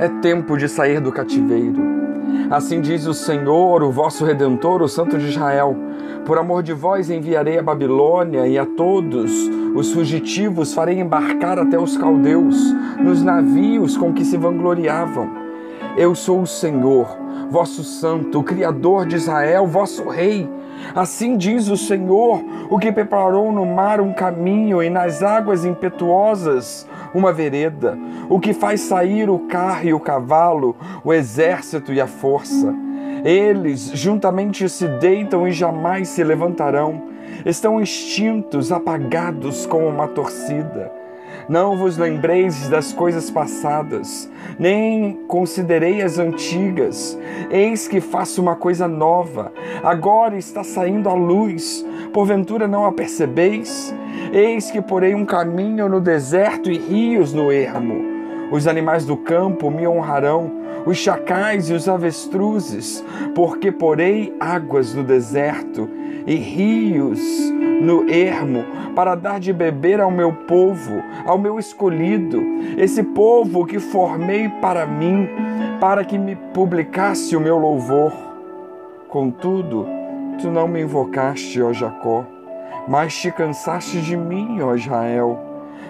É tempo de sair do cativeiro. Assim diz o Senhor, o vosso redentor, o Santo de Israel: Por amor de vós enviarei a Babilônia e a todos os fugitivos farei embarcar até os caldeus, nos navios com que se vangloriavam. Eu sou o Senhor, vosso Santo, o Criador de Israel, vosso Rei. Assim diz o Senhor, o que preparou no mar um caminho e nas águas impetuosas uma vereda, o que faz sair o carro e o cavalo, o exército e a força. Eles juntamente se deitam e jamais se levantarão, estão extintos, apagados como uma torcida. Não vos lembreis das coisas passadas, nem considerei as antigas. Eis que faço uma coisa nova, agora está saindo a luz. Porventura não a percebeis? Eis que porei um caminho no deserto e rios no ermo. Os animais do campo me honrarão, os chacais e os avestruzes, porque porei águas no deserto e rios no ermo, para dar de beber ao meu povo, ao meu escolhido, esse povo que formei para mim, para que me publicasse o meu louvor. Contudo, tu não me invocaste, ó Jacó, mas te cansaste de mim, ó Israel.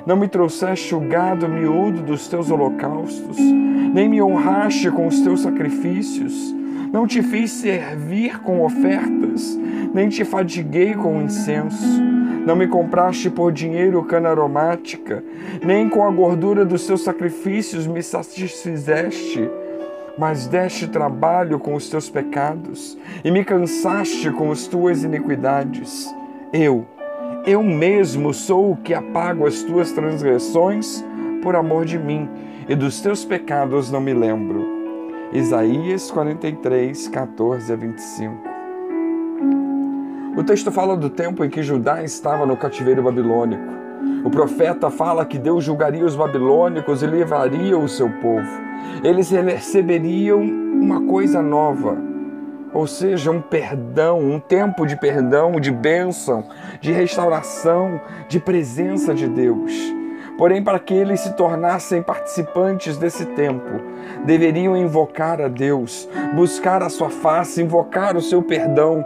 Não me trouxeste o gado miúdo dos teus holocaustos, nem me honraste com os teus sacrifícios. Não te fiz servir com ofertas, nem te fatiguei com incenso. Não me compraste por dinheiro cana aromática, nem com a gordura dos teus sacrifícios me satisfizeste. Mas deste trabalho com os teus pecados e me cansaste com as tuas iniquidades. Eu, eu mesmo sou o que apago as tuas transgressões por amor de mim, e dos teus pecados não me lembro. Isaías 43, 14 a 25. O texto fala do tempo em que Judá estava no cativeiro babilônico. O profeta fala que Deus julgaria os babilônicos e levaria o seu povo. Eles receberiam uma coisa nova, ou seja, um perdão, um tempo de perdão, de bênção, de restauração, de presença de Deus. Porém, para que eles se tornassem participantes desse tempo, deveriam invocar a Deus, buscar a sua face, invocar o seu perdão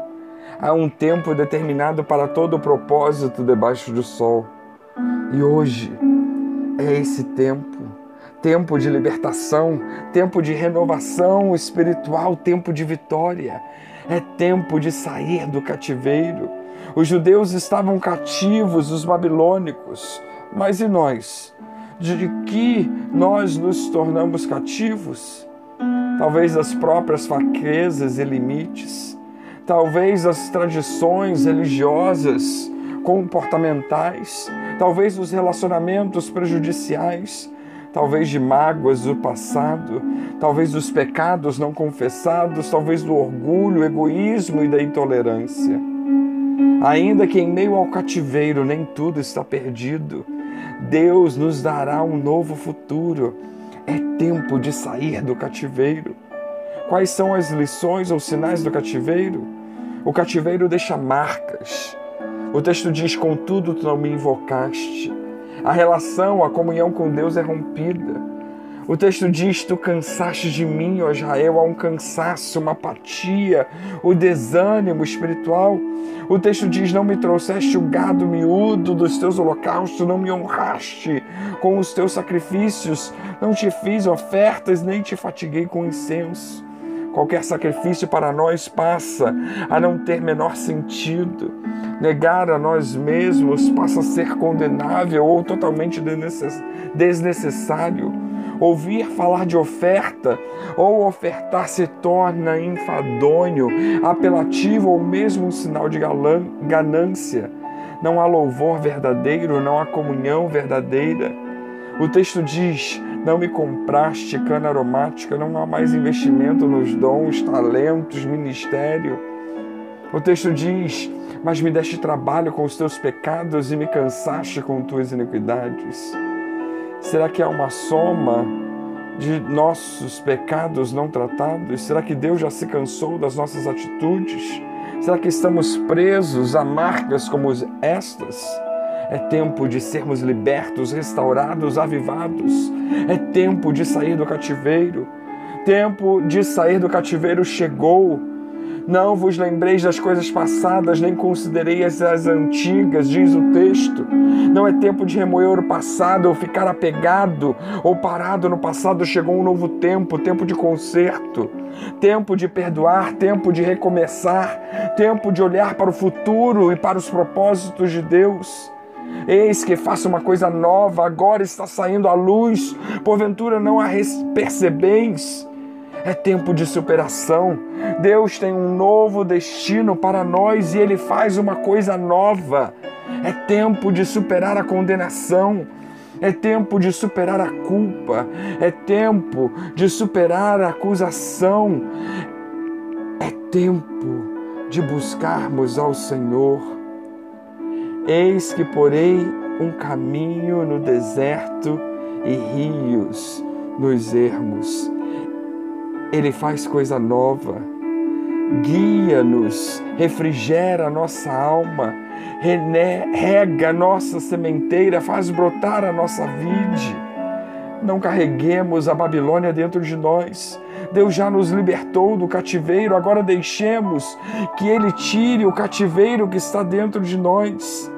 Há um tempo determinado para todo o propósito debaixo do sol. E hoje é esse tempo tempo de libertação, tempo de renovação espiritual, tempo de vitória. É tempo de sair do cativeiro. Os judeus estavam cativos, os babilônicos. Mas e nós? De que nós nos tornamos cativos? Talvez das próprias fraquezas e limites talvez as tradições religiosas, comportamentais, talvez os relacionamentos prejudiciais, talvez de mágoas do passado, talvez dos pecados não confessados, talvez do orgulho, egoísmo e da intolerância. Ainda que em meio ao cativeiro nem tudo está perdido, Deus nos dará um novo futuro. É tempo de sair do cativeiro. Quais são as lições ou sinais do cativeiro? O cativeiro deixa marcas. O texto diz: Contudo, tu não me invocaste. A relação, a comunhão com Deus é rompida. O texto diz: Tu cansaste de mim, ó Israel. Há um cansaço, uma apatia, o desânimo espiritual. O texto diz: Não me trouxeste o gado miúdo dos teus holocaustos, não me honraste com os teus sacrifícios, não te fiz ofertas, nem te fatiguei com incenso. Qualquer sacrifício para nós passa a não ter menor sentido. Negar a nós mesmos passa a ser condenável ou totalmente desnecessário. Ouvir falar de oferta ou ofertar se torna enfadonho, apelativo ou mesmo um sinal de ganância. Não há louvor verdadeiro, não há comunhão verdadeira. O texto diz: não me compraste cana aromática, não há mais investimento nos dons, talentos, ministério. O texto diz: Mas me deste trabalho com os teus pecados e me cansaste com tuas iniquidades. Será que há uma soma de nossos pecados não tratados? Será que Deus já se cansou das nossas atitudes? Será que estamos presos a marcas como estas? É tempo de sermos libertos, restaurados, avivados. É tempo de sair do cativeiro. Tempo de sair do cativeiro chegou. Não vos lembreis das coisas passadas, nem considereis as antigas, diz o texto. Não é tempo de remoer o passado ou ficar apegado ou parado no passado. Chegou um novo tempo, tempo de conserto, tempo de perdoar, tempo de recomeçar, tempo de olhar para o futuro e para os propósitos de Deus. Eis que faça uma coisa nova, agora está saindo à luz, porventura não a percebeis. É tempo de superação. Deus tem um novo destino para nós e Ele faz uma coisa nova. É tempo de superar a condenação. É tempo de superar a culpa. É tempo de superar a acusação. É tempo de buscarmos ao Senhor. Eis que porei um caminho no deserto e rios nos ermos. Ele faz coisa nova. Guia-nos, refrigera nossa alma, rega nossa sementeira, faz brotar a nossa vide. Não carreguemos a Babilônia dentro de nós. Deus já nos libertou do cativeiro, agora deixemos que Ele tire o cativeiro que está dentro de nós.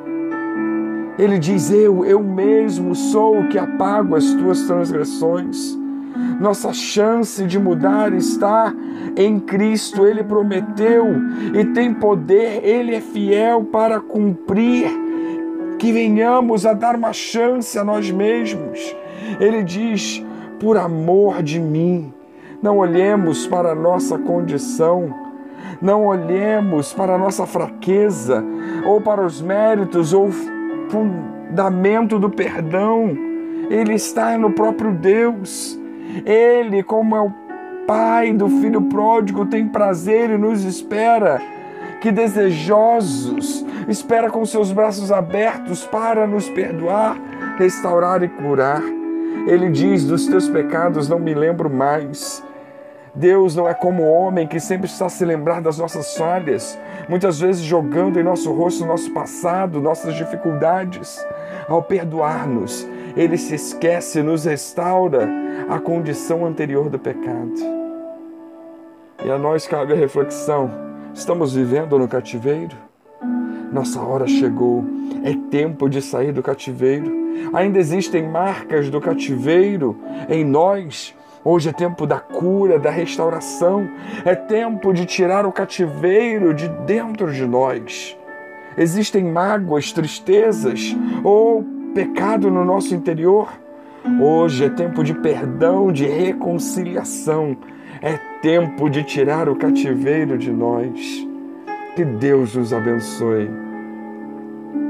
Ele diz: Eu, eu mesmo sou o que apago as tuas transgressões. Nossa chance de mudar está em Cristo. Ele prometeu e tem poder, ele é fiel para cumprir. Que venhamos a dar uma chance a nós mesmos. Ele diz: por amor de mim, não olhemos para a nossa condição, não olhemos para a nossa fraqueza, ou para os méritos, ou fundamento do perdão. Ele está no próprio Deus. Ele, como é o Pai do filho pródigo, tem prazer e nos espera. Que desejosos, espera com seus braços abertos para nos perdoar, restaurar e curar. Ele diz: Dos teus pecados não me lembro mais. Deus não é como o homem que sempre está a se lembrar das nossas falhas, muitas vezes jogando em nosso rosto nosso passado, nossas dificuldades. Ao perdoar-nos, ele se esquece, nos restaura a condição anterior do pecado. E a nós cabe a reflexão: estamos vivendo no cativeiro? Nossa hora chegou, é tempo de sair do cativeiro. Ainda existem marcas do cativeiro em nós. Hoje é tempo da cura, da restauração. É tempo de tirar o cativeiro de dentro de nós. Existem mágoas, tristezas ou pecado no nosso interior. Hoje é tempo de perdão, de reconciliação. É tempo de tirar o cativeiro de nós. Que Deus nos abençoe.